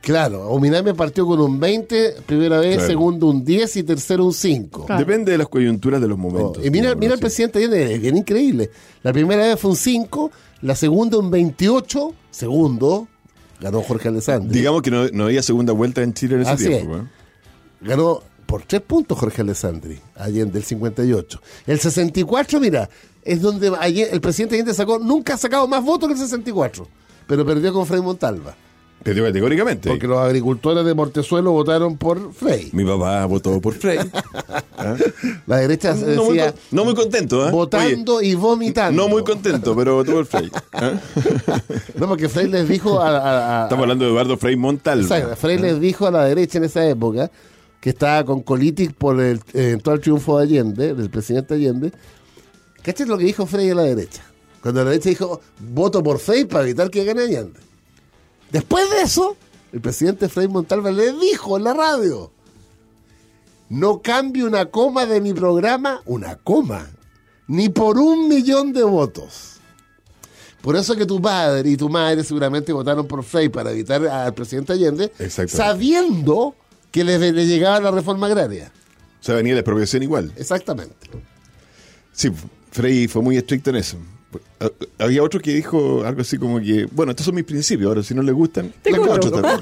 Claro, Ominami partió con un 20, primera vez, Claro. segundo un 10 y tercero un 5. Claro. Depende de las coyunturas de los Oh, momentos. y mira, mira el presidente Allende, es bien increíble. La primera vez fue un 5, la segunda un 28, segundo, ganó Jorge Alessandri. Digamos que no, no había segunda vuelta en Chile en ese Así tiempo. es. ¿eh? ganó por tres puntos Jorge Alessandri, Allende, el 58. El 64, mira, es donde Allende- el presidente Allende sacó, nunca ha sacado más votos que el 64, pero perdió con Frei Montalva, Categóricamente. porque los agricultores de Mortezuelo votaron por Frei. Mi papá votó por Frey. [laughs] La derecha no, muy, decía con- no muy contento, ¿eh? votando y vomitando. no muy contento, pero votó por Frey. ¿eh? [laughs] No, porque Frei les dijo a, a- a- Estamos hablando de Eduardo Frei Montalva. Exacto, Frey les dijo a la derecha en esa época que estaba con colitis por el eventual triunfo de Allende, del presidente Allende. ¿Cachai lo que dijo Frey a la derecha? Cuando la derecha dijo, voto por Frey para evitar que gane Allende. Después de eso, el presidente Frei Montalva le dijo en la radio, no cambie una coma de mi programa, una coma, ni por un millón de votos. Por eso que tu padre y tu madre seguramente votaron por Frey para evitar al presidente Allende, sabiendo que le, le llegaba la reforma agraria. O sea, venía la expropiación igual. Exactamente. Sí, Frey fue muy estricto en eso. Ah, Había otro que dijo algo así como que, bueno, estos son mis principios, ahora si no les gustan, Te les cobro. otros también.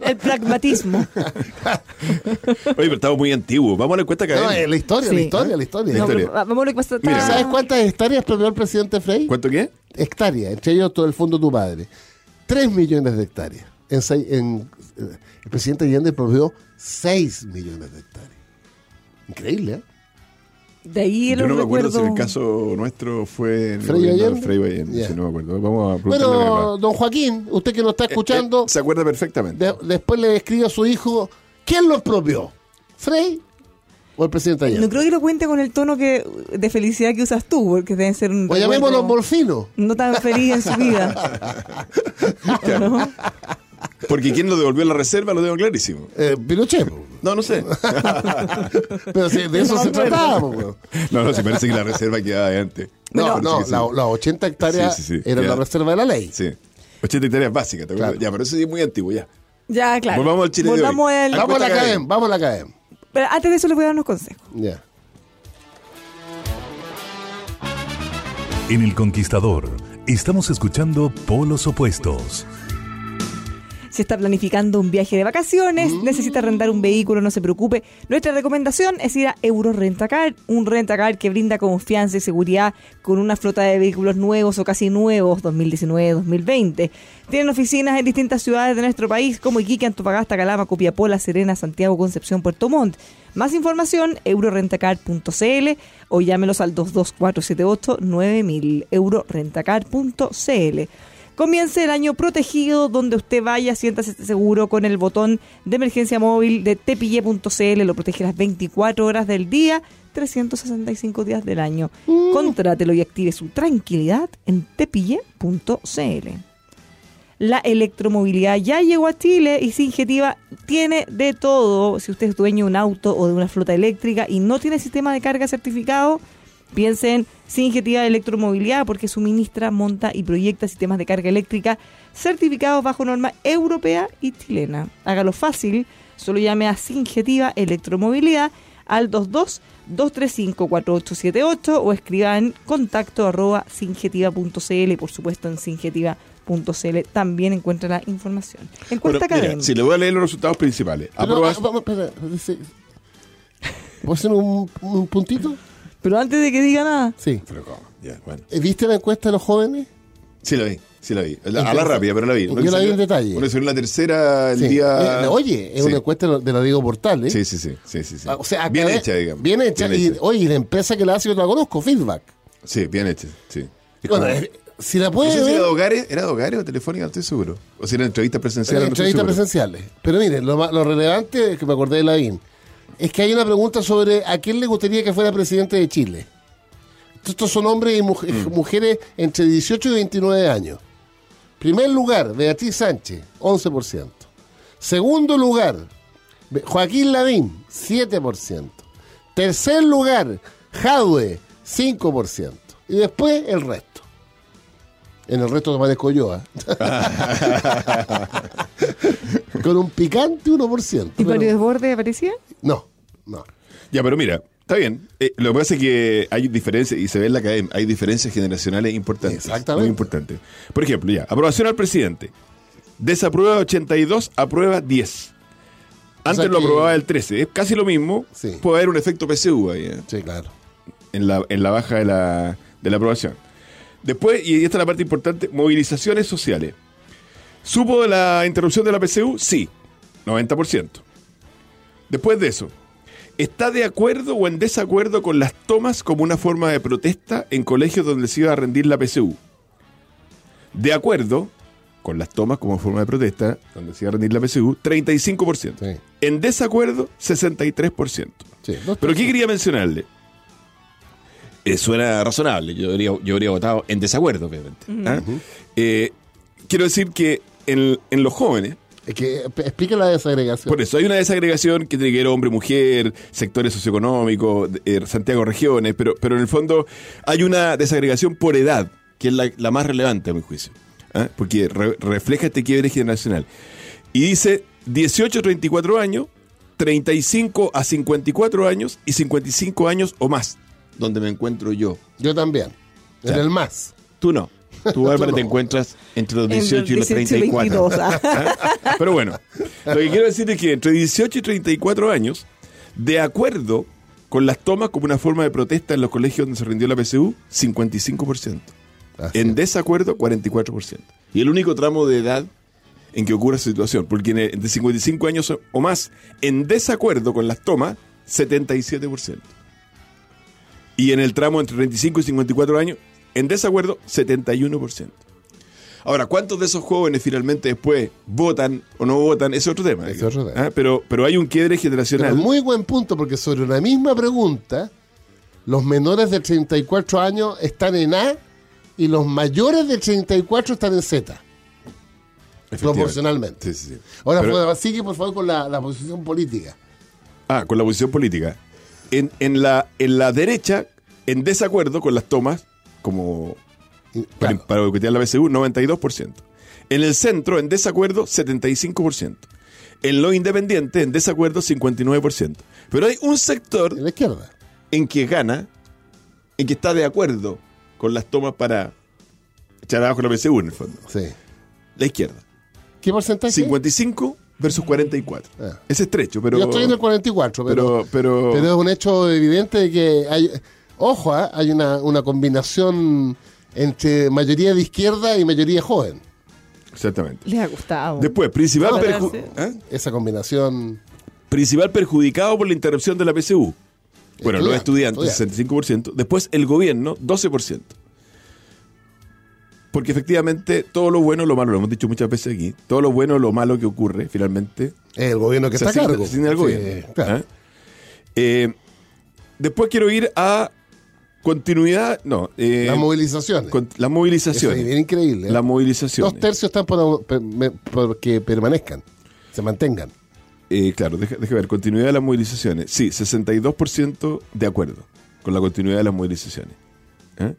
El pragmatismo. [laughs] Oye, pero estamos muy antiguos. Vamos a la encuesta No, es la historia, la historia, la historia. La pero vamos a que. Mira, está- ¿Sabes cuántas hectáreas propió el presidente Frey? ¿Cuánto qué? Hectáreas, entre ellos todo el fondo de tu padre. Tres millones de hectáreas. En, seis- en- eh, el presidente Allende propió seis millones de hectáreas. Increíble, ¿eh? De ahí Yo no me acuerdo si en el caso nuestro fue en el ¿Frei gobierno de Allende? Frei Allende, Ya. si no me acuerdo. Vamos a Bueno, don Joaquín, usted que nos está escuchando, Eh, eh, se acuerda perfectamente. de- después le escribe a su hijo, ¿quién lo expropió? ¿Frey o el presidente Allende? No creo que lo cuente con el tono que de felicidad que usas tú, porque deben ser un o llamémoslo recuerdo Morfino. no tan feliz en su vida. [laughs] ¿No? Porque quien lo devolvió a la reserva lo tengo clarísimo. Eh, Pinochet. No, no sé. [laughs] Pero si de eso No se acuerdo. trataba. weón. No, no, se parece que la reserva quedaba de antes. No, no, sí, sí. la- las 80 hectáreas Sí, sí, sí. eran Ya. la reserva de la ley. Sí. 80 hectáreas básicas, ¿te acuerdas? Claro. Ya, pero eso sí es muy antiguo, ya. Ya, claro. Volvamos al Chile de hoy. Al- Vamos a la CADEM, vamos a la CADEM. Pero antes de eso les voy a dar unos consejos. Ya. En El Conquistador, estamos escuchando Polos Opuestos. Si está planificando un viaje de vacaciones, necesita rentar un vehículo, no se preocupe. Nuestra recomendación es ir a Euro Rentacar, un rentacar que brinda confianza y seguridad con una flota de vehículos nuevos o casi nuevos 2019-2020. Tienen oficinas en distintas ciudades de nuestro país como Iquique, Antofagasta, Calama, Copiapó, La Serena, Santiago, Concepción, Puerto Montt. Más información, eurorentacar.cl o llámelos al 22478 9000 eurorentacar.cl. Comience el año protegido donde usted vaya, siéntase seguro con el botón de emergencia móvil de tepille.cl, lo protege las 24 horas del día, 365 días del año. Contrátelo y active su tranquilidad en tepille.cl. La electromovilidad ya llegó a Chile y Singetiva tiene de todo. Si usted es dueño de un auto o de una flota eléctrica y no tiene sistema de carga certificado, piense en Singetiva Electromovilidad porque suministra, monta y proyecta sistemas de carga eléctrica certificados bajo norma europea y chilena. Hágalo fácil, solo llame a Singetiva Electromovilidad al 22-235-4878 o escriban contacto arroba singetiva.cl y por supuesto en singetiva.cl también encuentra la información. Encuesta Bueno, mira, si le voy a leer los resultados principales. Aprobas- vamos, espera, dice- ¿Puedo hacer un, un puntito? Pero antes de que diga nada, Sí. Pero ¿cómo? Ya, bueno. ¿Viste la encuesta de los jóvenes? Sí la vi, sí la vi. La, a la rápida, pero la vi. yo la vi en detalle. Una que salió en la tercera el Sí. día... Eh, oye, es Sí. una encuesta de la- Diego Portales. Sí, sí, sí. sí, sí, sí. Ah, O sea, bien hecha, digamos. Bien hecha. Bien y, hecha. oye, y la empresa que la hace yo la conozco, Feedback. Sí, bien hecha, sí. Es Bueno, como- eh, si la no puede sé si ver, era de hogares, ¿era de hogares o telefónica? No estoy seguro. O si era entrevista presencial. no estoy entrevistas presenciales. Pero miren, lo, lo relevante, que me acordé de la BIN, es que hay una pregunta sobre a quién le gustaría que fuera presidente de Chile. Estos son hombres y muj- Mm. mujeres entre 18 y 29 años. Primer lugar, Beatriz Sánchez, 11%. Segundo lugar, Joaquín Lavín, 7%. Tercer lugar, Jadwe, 5%. Y después el resto. En el resto aparezco yo. ¿ah? Con un picante 1%. ¿y pero- Mario Desborde aparecía? No, no. Ya, pero mira, está bien. Eh, lo que pasa es que hay diferencias, y se ve en la academia, hay diferencias generacionales importantes. Exactamente. Muy importantes. Por ejemplo, ya, aprobación al presidente. Desaprueba 82, aprueba 10. Antes sea lo que- aprobaba el 13. Es casi lo mismo. Sí. Puede haber un efecto PSU ahí, eh, Sí, claro. en, la, en la baja de la, de la aprobación. Después, y esta es la parte importante, movilizaciones sociales. ¿Supo de la interrupción de la PSU? Sí, 90%. Después de eso, ¿está de acuerdo o en desacuerdo con las tomas como una forma de protesta en colegios donde se iba a rendir la PSU? De acuerdo con las tomas como forma de protesta donde se iba a rendir la PSU, 35%. Sí. En desacuerdo, 63%. Sí, Pero ¿qué quería mencionarle? Eh, suena razonable. Yo habría, yo habría votado en desacuerdo, obviamente. ¿ah? Eh, quiero decir que en, en los jóvenes, Es que eh, explica la desagregación. por eso hay una desagregación que tiene que ver hombre-mujer, sectores socioeconómicos, eh, Santiago regiones, pero, pero en el fondo hay una desagregación por edad, que es la, la más relevante a mi juicio, ¿ah? porque re- refleja este quiebre generacional. Y dice 18 a 34 años, 35 a 54 años y 55 años o más, donde me encuentro yo. Yo también. En Ya. el más. Tú no. Tú, [laughs] no. te encuentras entre los En 18 y los 18 y 34. 22, [laughs] ah. Pero bueno, lo que quiero decir es que entre 18 y 34 años, de acuerdo con las tomas como una forma de protesta en los colegios donde se rindió la PSU, 55%. Así En es. desacuerdo, 44%. Y el único tramo de edad en que ocurre esa situación, porque en de 55 años o- o más, en desacuerdo con las tomas, 77%. Y en el tramo entre 35 y 54 años, en desacuerdo, 71%. Ahora, ¿cuántos de esos jóvenes finalmente después votan o no votan? Es otro tema. Es otro tema. Ah, Pero, pero hay un quiebre Pero generacional. muy buen punto, porque sobre una misma pregunta, los menores de 34 años están en A y los mayores de 34 están en Z. Proporcionalmente. Sí, sí, sí. Ahora, Pero- sigue por favor con la, la posición política. Ah, con la posición política. En, en, la, en la derecha, en desacuerdo con las tomas, como para, claro, para boicotear la BCU, 92%. En el centro, en desacuerdo, 75%. En lo independiente, en desacuerdo, 59%. Pero hay un sector en la izquierda. en que gana, en que está de acuerdo con las tomas para echar abajo la BCU, en el fondo. Sí. La izquierda. ¿Qué porcentaje? 55 versus 44. Ah. Es estrecho, pero... Yo estoy en el 44, pero, pero, pero, pero es un hecho evidente de que hay. Ojo, ¿ah? hay una, una combinación entre mayoría de izquierda y mayoría joven. Exactamente. Les ha gustado. Después, principal, ¿Ah? Esa combinación. principal perjudicado por la interrupción de la PSU. Bueno, los Estudiantes, estudiantes, 65%. Después, el gobierno, 12%. Porque efectivamente, todo lo bueno, lo malo, lo hemos dicho muchas veces aquí, todo lo bueno, lo malo que ocurre, finalmente, Es el gobierno que se está a cargo. se Sí, gobierno. claro. ¿ah? Eh, después quiero ir a continuidad, no, eh, Las movilizaciones. con- las Eso movilizaciones. es bien increíble. ¿eh? Las movilizaciones. Dos tercios están por, per- me- por que permanezcan, se mantengan. Eh, claro, deja ver, continuidad de las movilizaciones. Sí, 62% de acuerdo con la continuidad de las movilizaciones. ¿Ah?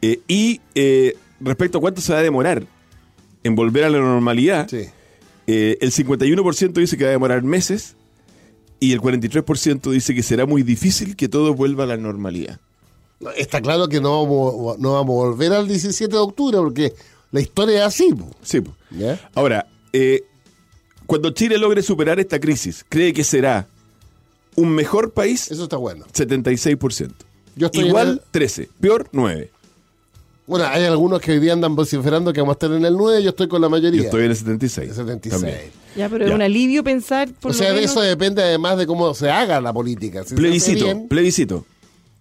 Eh, y eh, respecto a cuánto se va a demorar en volver a la normalidad, Sí. eh, el 51% dice que va a demorar meses y el 43% dice que será muy difícil que todo vuelva a la normalidad. Está claro que no vamos, no vamos a volver al 17 de octubre porque la historia es así. po. Sí. po. ¿Ya? Ahora, eh, cuando Chile logre superar esta crisis, ¿cree que será un mejor país? Eso está bueno. 76%. Yo estoy Igual, el- 13. Peor, 9. Bueno, hay algunos que hoy día andan vociferando que vamos a estar en el 9, yo estoy con la mayoría. Yo estoy en el 76. El 76. también. Ya, pero Ya. es un alivio pensar por o lo sea, de eso depende además de cómo se haga la política. Si Plebiscito, bien, plebiscito.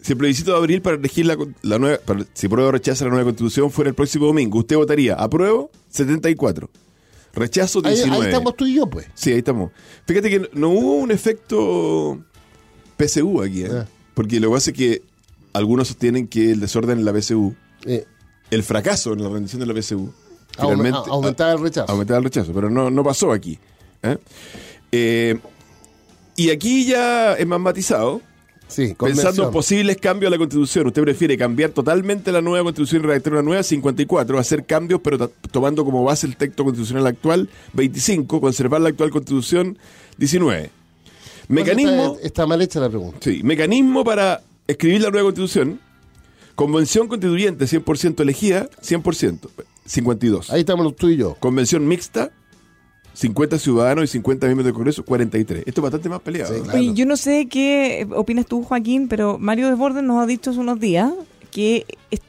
Si el plebiscito de abril para elegir la, la nueva, para- si prueba o rechaza la nueva constitución fuera el próximo domingo, usted votaría apruebo 74, rechazo ahí, 19. ahí estamos tú y yo, pues. Sí, ahí estamos. Fíjate que no hubo un efecto PSU aquí, ¿eh? Ah. porque lo que pasa es que algunos sostienen que el desorden en la PSU, Eh, el fracaso en la rendición de la PSU, aume- finalmente a- aumentaba el rechazo. aumentaba el rechazo, pero no, no pasó aquí. ¿eh? Eh, y aquí ya es más matizado. Sí, Pensando en posibles cambios a la Constitución, ¿usted prefiere cambiar totalmente la nueva Constitución y redactar una nueva 54, hacer cambios pero tomando como base el texto constitucional actual 25, conservar la actual Constitución 19? Mecanismo, Está, está mal hecha la pregunta. sí, mecanismo para escribir la nueva Constitución, convención constituyente 100% elegida, 100%, 52. Ahí estamos tú y yo. Convención mixta, 50 ciudadanos y 50 miembros del Congreso, 43. Esto es bastante más peleado. Sí, ¿no? claro. Oye, yo no sé qué opinas tú, Joaquín, pero Mario Desbordes nos ha dicho hace unos días que es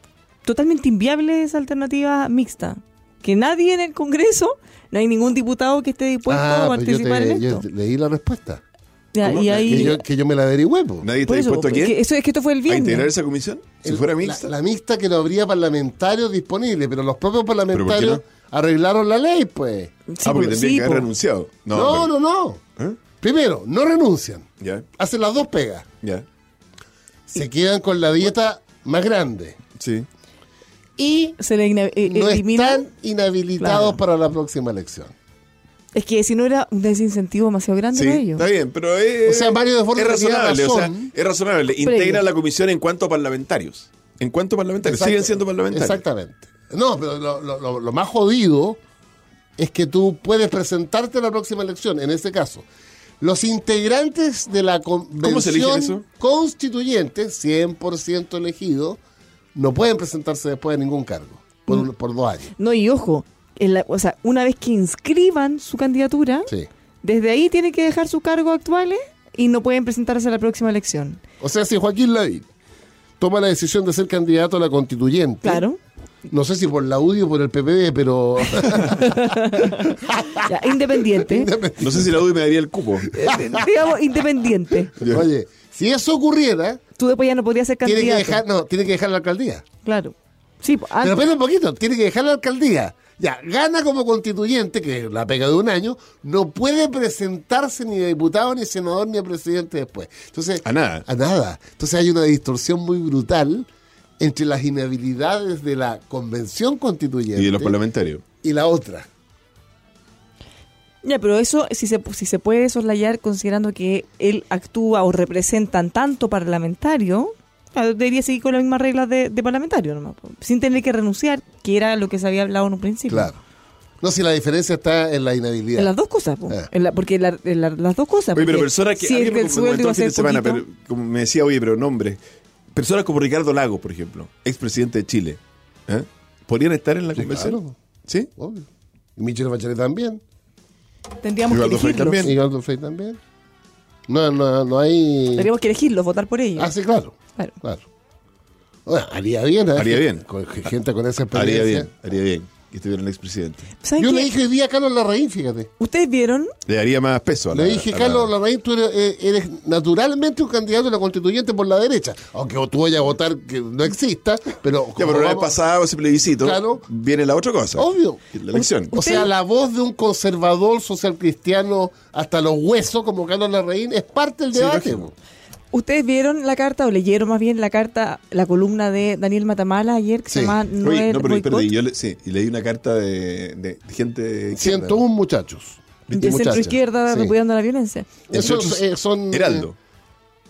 totalmente inviable esa alternativa mixta. Que nadie en el Congreso, no hay ningún diputado que esté dispuesto Ah, a pues yo, participar te- en esto. leí la respuesta. Ya, ¿Cómo? y Que ahí, Que yo, que yo me la averigüé, po. ¿Nadie está eso, dispuesto a quién? que eso es que esto fue el ¿A integrar viernes. esa comisión? Si El- fuera la- mixta. La, mixta que no habría parlamentarios disponibles, pero los propios por qué parlamentarios arreglaron la ley, pues. Sí, ah, porque po, tendrían sí, que haber po. renunciado. No, No, pero- no, no. ¿Eh? Primero, no renuncian. Ya, Hacen las dos pegas. ya. Se quedan con la dieta más grande. Sí. Y Se le eh, no elimina- están inhabilitados Claro. para la próxima elección. Es que si no era un desincentivo demasiado grande Sí, para ellos. está bien, pero es, O sea, Mario de Forma es razonable. O sea, es razonable. Integra la comisión en cuanto a parlamentarios. En cuanto a parlamentarios. Exacto. Siguen siendo parlamentarios. Exactamente. No, pero lo, lo- lo- lo más jodido es que tú puedes presentarte a la próxima elección, en este caso. Los integrantes de la convención constituyente, 100% elegidos, no pueden presentarse después de ningún cargo, por, Mm. un- por dos años. No, y ojo, en la- o sea, una vez que inscriban su candidatura, Sí. desde ahí tienen que dejar sus cargos actuales y no pueden presentarse a la próxima elección. O sea, si Joaquín Lavín toma la decisión de ser candidato a la constituyente, Claro. No sé si por la UDI o por el PPD, pero [laughs] Ya, independiente. No sé si la UDI me daría el cupo. Eh, digamos, independiente. oye, si eso ocurriera, Tú después ya no podrías ser tiene candidato. que dejar, no, tiene que dejar la alcaldía. Claro. Sí, Pero espera un poquito, tiene que dejar la alcaldía. Ya, gana como constituyente, que es la pega de un año, no puede presentarse ni a diputado, ni a senador, ni a presidente después. Entonces, A nada. A nada. Entonces hay una distorsión muy brutal entre las inhabilidades de la convención constituyente Y de los parlamentarios. y la otra. Ya, pero eso si se, si se puede soslayar considerando que él actúa o representan tanto parlamentario, claro, debería seguir con las mismas reglas de, de parlamentario, po, sin tener que renunciar, que era lo que se había hablado en un principio. Claro. No, si la diferencia está en la inhabilidad. En las dos cosas, po. Ah. En la- porque la- en la- las dos cosas. Oye, pero porque personas que. si alguien el me del sueldo comentó iba a el fin ser de semana, poquito, pero como me decía, oye, pero nombre. Personas como Ricardo Lagos, por ejemplo, expresidente de Chile, ¿eh? ¿podrían estar en la Sí, convención? claro. ¿Sí? Obvio. Y Michelle Bachelet también. tendríamos que elegirlos. también. Y Frey también. No, no, no hay... Tendríamos que elegirlos, votar por ellos. Ah, sí, claro. Claro. Claro. Bueno, haría bien. ¿eh? Haría bien. Con gente con esa experiencia. Haría bien, haría bien que estuviera el expresidente. ¿Saben Yo qué? le dije hoy día a Carlos Larraín, fíjate. Ustedes vieron, Le daría más peso a la. Le dije, a la- Carlos Larraín, tú eres, eh, eres naturalmente un candidato a la constituyente por la derecha. Aunque tú vayas a votar que no exista, pero... Ya, como pero una vez vamos- pasado ese plebiscito, Claro. viene la otra cosa. Obvio. La elección. O sea, la voz de un conservador social cristiano hasta los huesos como Carlos Larraín es parte del debate. Ustedes vieron la carta o leyeron más bien la carta, la columna de Daniel Matamala ayer que se llama Oye, Noel no, pero perdí, yo le, sí, y leí una carta de, de gente de izquierda. 101 muchachos. de Muchachas. centro izquierda Sí. repudiando la violencia. Esos Muchachos, eh, son... Heraldo.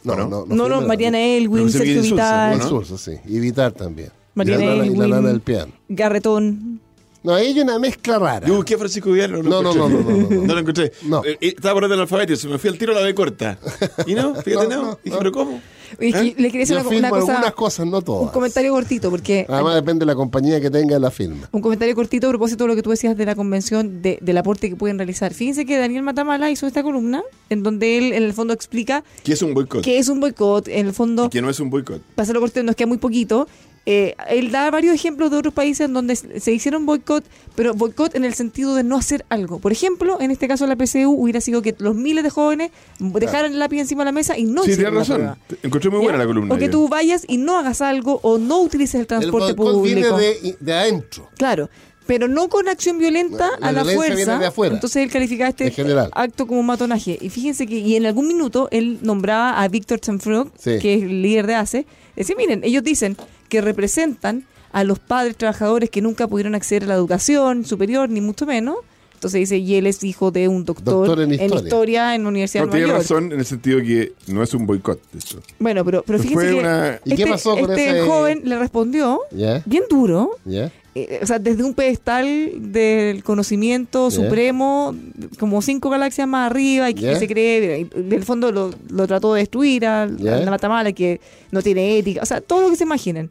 No, ¿O no? no, No, no, Mariana. Elwin, Sergio Vital, ¿no? Insulza, sí. Y Vitar también. Mariana y la, nana- y la Elwin, nana del piano. Garretón. No, ahí hay una mezcla rara. Yo busqué a Francisco Vidal, no No, lo no, encontré. no, no, no, [laughs] no. lo encontré. No. Eh, eh, estaba por orden del alfabeto, se me fui al tiro a la B corta. Y no, [laughs] fíjate, No, no. no, Dije, pero ¿cómo? Oye, es que ¿Eh? le quería decir una, una cosa, algunas cosas, no un todas. comentario cortito, porque Además depende de la compañía que tenga la firma. un comentario cortito a propósito de lo que tú decías de la convención, de- del aporte que pueden realizar. Fíjense que Daniel Matamala hizo esta columna en donde él, en el fondo, explica ¿Qué es un boicot? que es un boicot, en el fondo, Que no es un boicot. para hacerlo corto, nos queda muy poquito. Eh, él da varios ejemplos de otros países en donde se hicieron boicot, pero boicot en el sentido de no hacer algo. Por ejemplo, en este caso la PCU hubiera sido que los miles de jóvenes dejaran el lápiz encima de la mesa y no sí, hicieran la razón. Encontré muy buena ¿Ya? la columna. O que tú vayas y no hagas algo o no utilices el El transporte viene público. de, de adentro. Claro, pero no con acción violenta La a la fuerza. viene de afuera. Entonces él calificaba este acto como matonaje. Y fíjense que y en algún minuto él nombraba a Víctor Chanfrog, Sí. que es el líder de ACE. Decía, miren, ellos dicen que representan a los padres trabajadores que nunca pudieron acceder a la educación superior, ni mucho menos. Entonces dice, y él es hijo de un doctor, Doctor en en, historia. historia. en la Universidad No, de tiene Nueva York. razón en el sentido que no es un boicot. de hecho. Bueno, pero, pero fíjense Fue que una- ¿Y qué este, pasó con este ese- joven le respondió bien duro, ¿Ya? eh, o sea, desde un pedestal del conocimiento supremo, como cinco galaxias más arriba, y que, se cree, y del fondo lo, lo trató de destruir a, a la Matamala, que no tiene ética, o sea, todo lo que se imaginen.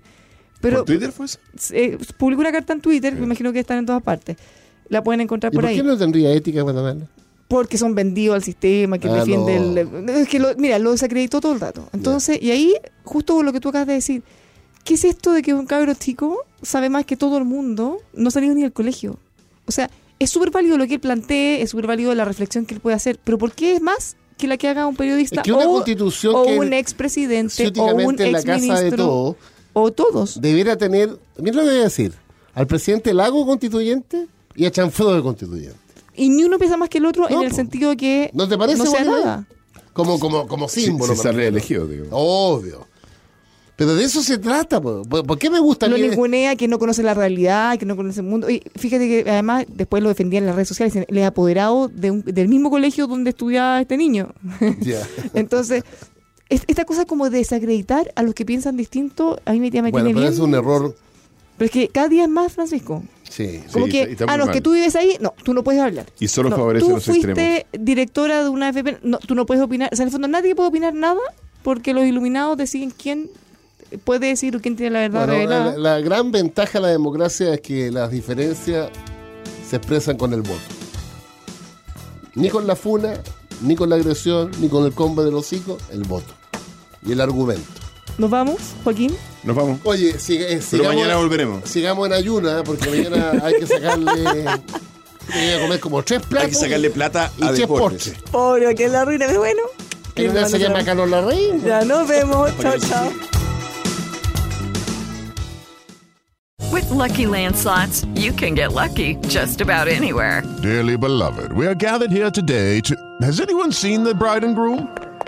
Pero ¿Por Twitter fue eso? eh, publicó una carta en Twitter, me imagino que están en todas partes. La pueden encontrar ¿Y por por ahí. qué no tendría ética Guatemala? Porque son vendidos al sistema, que Ah, defiende no. el... Es que, lo- mira, lo desacreditó todo el rato. Entonces, y ahí, justo lo que tú acabas de decir, ¿qué es esto de que un cabro chico sabe más que todo el mundo? No salió ni del colegio. O sea, es súper válido lo que él plantee, es súper válido la reflexión que él puede hacer, pero ¿por qué es más que la que haga un periodista Es que una o, constitución o que un expresidente o un en la casa de exministro todo, o todos? debiera tener, mira lo que voy a decir, al presidente Lago constituyente y a Chanfredo de constituyente. Y ni uno piensa más que el otro en el po. sentido de que ¿No te parece no sea nada. Como, como, como símbolo. si me sale refiero. elegido, digo. Obvio. Pero de eso se trata. po. ¿Por, por qué me gusta Lo que- ningunea, que no conoce la realidad, que no conoce el mundo. Y fíjate que además después lo defendía en las redes sociales. dicen, Él es apoderado de un- del mismo colegio donde estudiaba este niño. Ya. [laughs] Entonces, es- esta cosa como de desacreditar a los que piensan distinto, a mí me, me Bueno, tiene pero bien. es un error. Pero es que cada día es más, Francisco. Sí. Como Sí, que, está- está no, es mal. que tú vives ahí, no, tú no puedes hablar. Y solo No, favorece tú los fuiste extremos. directora de una FP, no, tú no puedes opinar. O sea, en el fondo nadie puede opinar nada porque los iluminados deciden quién puede decir o quién tiene la verdad Bueno, revelada. la, la gran ventaja de la democracia es que las diferencias se expresan con el voto. Ni con la funa, ni con la agresión, ni con el combo de los hijos, el voto. Y el argumento. ¿Nos vamos, Joaquín? Nos vamos. Oye, eh, Pero sigamos, mañana volveremos. sigamos en ayuna, ¿eh? porque mañana hay que sacarle. [laughs] Hay que comer como tres platos. Hay que sacarle plata y a tres deportes. postres. Pobre, que la ruina, pero bueno. Que una se llama Carlos Larraín. Ya nos vemos. [laughs] chao, chao. With Lucky Land slots, you can get lucky just about anywhere. Dearly beloved, we are gathered here today to. Has anyone seen the bride and groom?